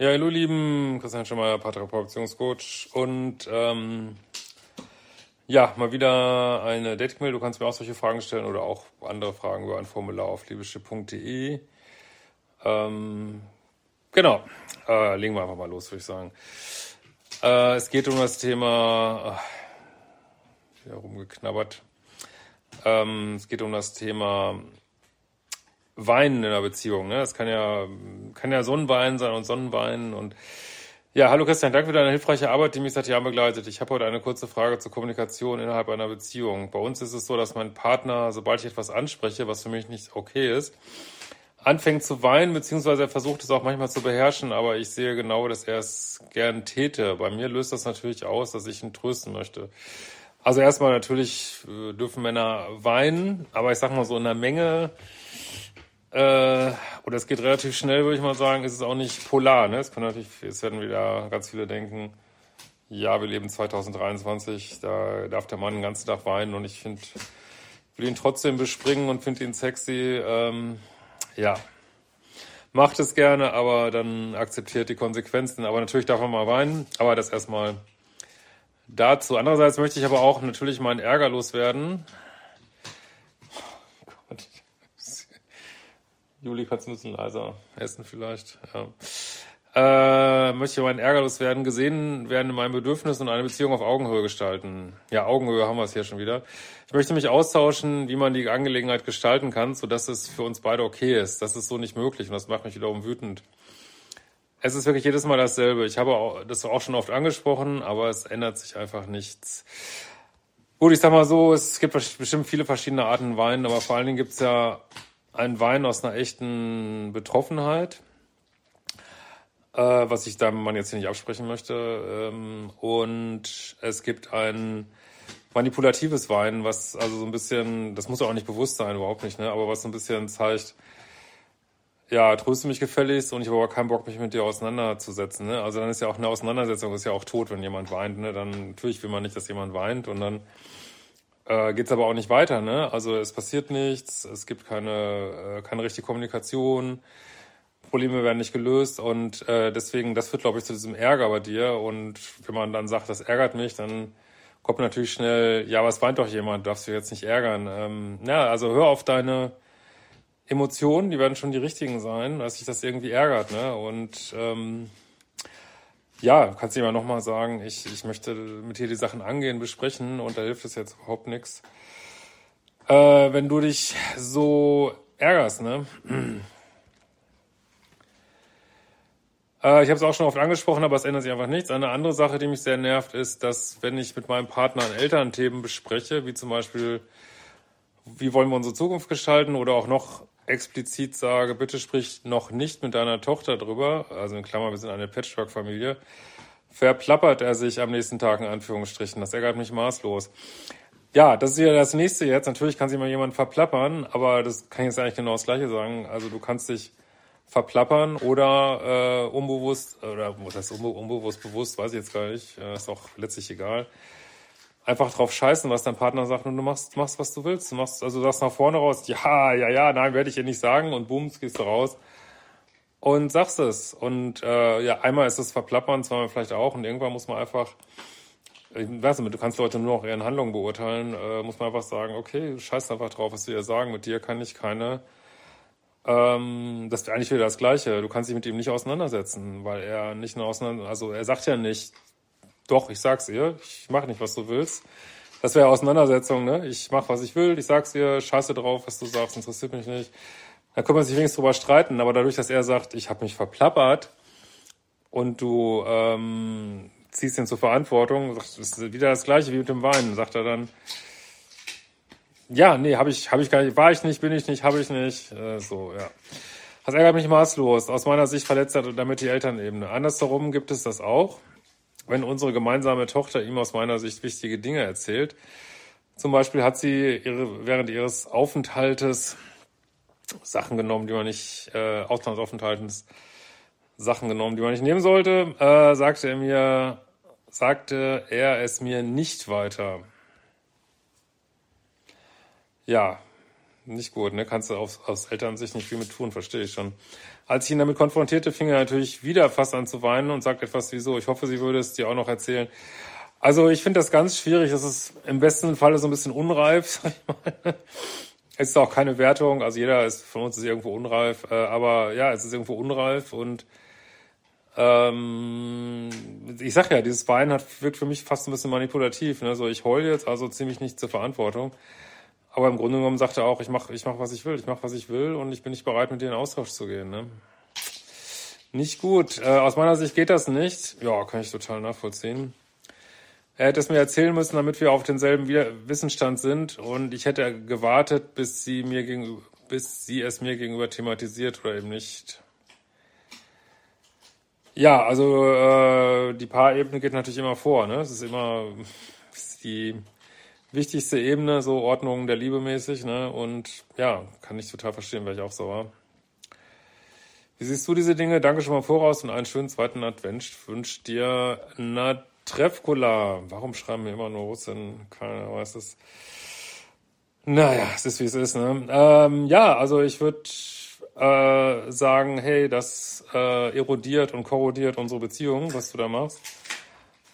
Ja, hallo lieben, Christian Schemmer, Paartherapeutionscoach und ähm, ja, mal wieder eine Dating-Mail. Du kannst mir auch solche Fragen stellen oder auch andere Fragen über ein Formular auf liebeschiff.de. Ähm, genau, äh, legen wir einfach mal los, würde ich sagen. Äh, es geht um das Thema, äh, wieder rumgeknabbert. Ähm, es geht um das Thema Weinen in einer Beziehung. Ne? Das kann ja, kann ja Sonnenwein sein und Sonnenwein und ja, hallo Christian, danke für deine hilfreiche Arbeit, die mich seit Jahren begleitet. Ich habe heute eine kurze Frage zur Kommunikation innerhalb einer Beziehung. Bei uns ist es so, dass mein Partner, sobald ich etwas anspreche, was für mich nicht okay ist, anfängt zu weinen, beziehungsweise er versucht es auch manchmal zu beherrschen, aber ich sehe genau, dass er es gern täte. Bei mir löst das natürlich aus, dass ich ihn trösten möchte. Also erstmal natürlich äh, dürfen Männer weinen, aber ich sag mal so in der Menge, äh, oder es geht relativ schnell, würde ich mal sagen, ist es auch nicht polar. Ne? Es kann natürlich, es werden wieder ganz viele denken, ja, wir leben 2023, da darf der Mann den ganzen Tag weinen und ich finde, will ihn trotzdem bespringen und finde ihn sexy. Ähm, ja, macht es gerne, aber dann akzeptiert die Konsequenzen. Aber natürlich darf man mal weinen, aber das erstmal dazu. Andererseits möchte ich aber auch natürlich meinen Ärger loswerden. Juli, kannst du ein bisschen leiser essen vielleicht? Ja äh, möchte meinen Ärger loswerden, gesehen werden in meinem Bedürfnis und eine Beziehung auf Augenhöhe gestalten. Ja, Augenhöhe haben wir es hier schon wieder. Ich möchte mich austauschen, wie man die Angelegenheit gestalten kann, sodass es für uns beide okay ist. Das ist so nicht möglich und das macht mich wiederum wütend. Es ist wirklich jedes Mal dasselbe. Ich habe das auch schon oft angesprochen, aber es ändert sich einfach nichts. Gut, ich sag mal so, es gibt bestimmt viele verschiedene Arten Wein, aber vor allen Dingen gibt es ja einen Wein aus einer echten Betroffenheit äh, was ich da man jetzt hier nicht absprechen möchte. Ähm, und es gibt ein manipulatives Wein, was also so ein bisschen, das muss auch nicht bewusst sein, überhaupt nicht, ne? aber was so ein bisschen zeigt, ja, tröste mich gefälligst und ich habe aber keinen Bock, mich mit dir auseinanderzusetzen. Ne? Also dann ist ja auch eine Auseinandersetzung, ist ja auch tot, wenn jemand weint. Ne? Dann natürlich will man nicht, dass jemand weint und dann äh, geht es aber auch nicht weiter. Ne? Also es passiert nichts, es gibt keine, äh, keine richtige Kommunikation. Probleme werden nicht gelöst und äh, deswegen, das führt, glaube ich, zu diesem Ärger bei dir. Und wenn man dann sagt, das ärgert mich, dann kommt natürlich schnell, ja, was weint doch jemand, darfst du jetzt nicht ärgern. Ähm, ja, also hör auf deine Emotionen, die werden schon die richtigen sein, dass sich das irgendwie ärgert, ne? Und ähm, ja, kannst du immer nochmal sagen, ich, ich möchte mit dir die Sachen angehen, besprechen und da hilft es jetzt überhaupt nichts. Äh, wenn du dich so ärgerst, ne? Äh, ich habe es auch schon oft angesprochen, aber es ändert sich einfach nichts. Eine andere Sache, die mich sehr nervt, ist, dass wenn ich mit meinem Partner an Elternthemen bespreche, wie zum Beispiel, wie wollen wir unsere Zukunft gestalten oder auch noch explizit sage, bitte sprich noch nicht mit deiner Tochter drüber, also in Klammer, wir sind eine Patchwork-Familie, verplappert er sich am nächsten Tag in Anführungsstrichen. Das ärgert mich maßlos. Ja, das ist ja das nächste jetzt. Natürlich kann sich mal jemand verplappern, aber das kann ich jetzt eigentlich genau das Gleiche sagen. Also du kannst dich verplappern oder äh, unbewusst, oder was heißt unbe unbewusst, bewusst, weiß ich jetzt gar nicht, äh, ist auch letztlich egal. Einfach drauf scheißen, was dein Partner sagt und du machst, machst, was du willst. Du machst, also du sagst nach vorne raus, ja, ja, ja, nein, werde ich dir nicht sagen und booms, gehst du raus und sagst es. Und äh, ja, einmal ist es verplappern, zweimal vielleicht auch und irgendwann muss man einfach, ich weiß nicht, du kannst Leute nur noch ihren Handlungen beurteilen, äh, muss man einfach sagen, okay, scheiß einfach drauf, was sie dir sagen, mit dir kann ich keine ähm, das wäre eigentlich wieder das Gleiche. Du kannst dich mit ihm nicht auseinandersetzen, weil er nicht eine Auseinander, also er sagt ja nicht, doch, ich sag's ihr, ich mache nicht, was du willst. Das wäre Auseinandersetzung, ne? Ich mache, was ich will, ich sag's ihr, scheiße drauf, was du sagst, interessiert mich nicht. Da kann man sich wenigstens drüber streiten, aber dadurch, dass er sagt, ich habe mich verplappert und du ähm, ziehst ihn zur Verantwortung, das ist wieder das Gleiche wie mit dem Weinen, sagt er dann, ja, nee, habe ich, habe ich gar nicht, war ich nicht, bin ich nicht, habe ich nicht. Äh, so, ja. Das ärgert mich maßlos. Aus meiner Sicht verletzt er damit die Elternebene. Andersherum gibt es das auch, wenn unsere gemeinsame Tochter ihm aus meiner Sicht wichtige Dinge erzählt. Zum Beispiel hat sie ihre, während ihres Aufenthaltes Sachen genommen, die man nicht, äh, Auslandsaufenthaltens Sachen genommen, die man nicht nehmen sollte, äh, sagte er mir, sagte er es mir nicht weiter. Ja, nicht gut, ne? Kannst du aus, aus Elternsicht nicht viel mit tun, verstehe ich schon. Als ich ihn damit konfrontierte, fing er natürlich wieder fast an zu weinen und sagte etwas wie so, ich hoffe, sie würde es dir auch noch erzählen. Also ich finde das ganz schwierig. Das ist im besten Falle so ein bisschen unreif, sag ich mal. Es ist auch keine Wertung, also jeder ist von uns ist irgendwo unreif, äh, aber ja, es ist irgendwo unreif und ähm, ich sag ja, dieses Weinen hat, wirkt für mich fast ein bisschen manipulativ. Ne? So, ich heule jetzt, also ziemlich nicht zur Verantwortung. Aber im Grunde genommen sagt er auch, ich mache, ich mach, was ich will, ich mache, was ich will und ich bin nicht bereit, mit dir in Austausch zu gehen. Ne? Nicht gut. Äh, aus meiner Sicht geht das nicht. Ja, kann ich total nachvollziehen. Er hätte es mir erzählen müssen, damit wir auf denselben Wissensstand sind und ich hätte gewartet, bis sie mir gegenüber, bis sie es mir gegenüber thematisiert oder eben nicht. Ja, also äh, die Paarebene geht natürlich immer vor. Ne? Es ist immer die wichtigste Ebene, so Ordnung der Liebe mäßig. Ne? Und ja, kann ich total verstehen, weil ich auch so war. Wie siehst du diese Dinge? Danke schon mal voraus und einen schönen zweiten Advent wünscht dir Natrevkula. Warum schreiben wir immer nur Russen? Keiner weiß es. Naja, es ist wie es ist. Ne? Ähm, ja, also ich würde äh, sagen, hey, das äh, erodiert und korrodiert unsere Beziehung, was du da machst.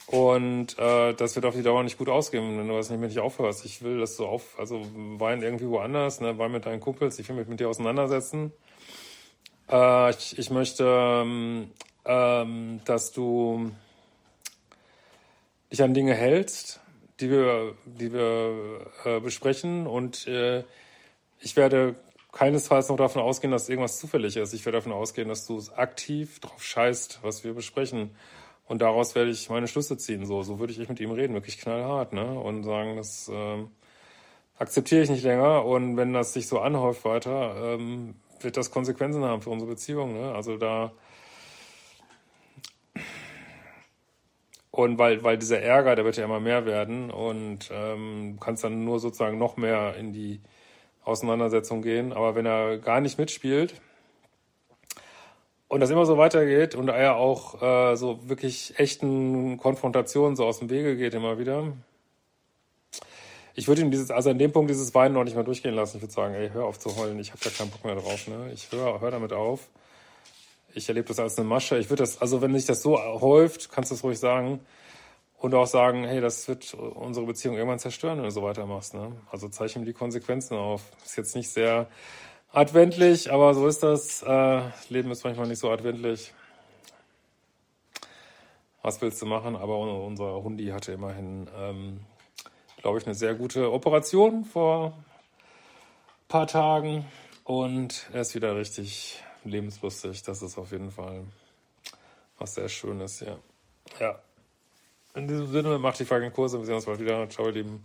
Und äh, das wird auf die Dauer nicht gut ausgehen, wenn du das nicht mit dich aufhörst. Ich will, dass du auf, also wein irgendwie woanders, ne, wein mit deinen Kumpels, ich will mich mit dir auseinandersetzen. Äh, ich, ich möchte, ähm, ähm, dass du dich an Dinge hältst, die wir, die wir äh, besprechen und äh, ich werde keinesfalls noch davon ausgehen, dass irgendwas zufällig ist. Ich werde davon ausgehen, dass du aktiv drauf scheißt, was wir besprechen. Und daraus werde ich meine Schlüsse ziehen. So, so würde ich mit ihm reden, wirklich knallhart, ne? Und sagen, das ähm, akzeptiere ich nicht länger. Und wenn das sich so anhäuft weiter, ähm, wird das Konsequenzen haben für unsere Beziehung. Ne? Also da und weil weil dieser Ärger, der wird ja immer mehr werden und ähm, kannst dann nur sozusagen noch mehr in die Auseinandersetzung gehen. Aber wenn er gar nicht mitspielt und das immer so weitergeht und er auch äh, so wirklich echten Konfrontationen so aus dem Wege geht immer wieder, ich würde ihm dieses, also an dem Punkt dieses Weinen noch nicht mal durchgehen lassen. Ich würde sagen, ey, hör auf zu heulen, ich habe da keinen Bock mehr drauf, ne? Ich höre hör damit auf. Ich erlebe das als eine Masche. Ich würde das, also wenn sich das so häuft, kannst du es ruhig sagen und auch sagen, hey, das wird unsere Beziehung irgendwann zerstören, wenn du so weitermachst. Ne? Also zeige ihm die Konsequenzen auf. Ist jetzt nicht sehr adventlich, aber so ist das. Äh, Leben ist manchmal nicht so adventlich. Was willst du machen? Aber unser Hundi hatte immerhin, ähm, glaube ich, eine sehr gute Operation vor ein paar Tagen und er ist wieder richtig lebenslustig. Das ist auf jeden Fall was sehr Schönes, ja. Ja. In diesem Sinne, macht die fucking Kurse. Wir sehen uns bald wieder. Ciao, ihr Lieben.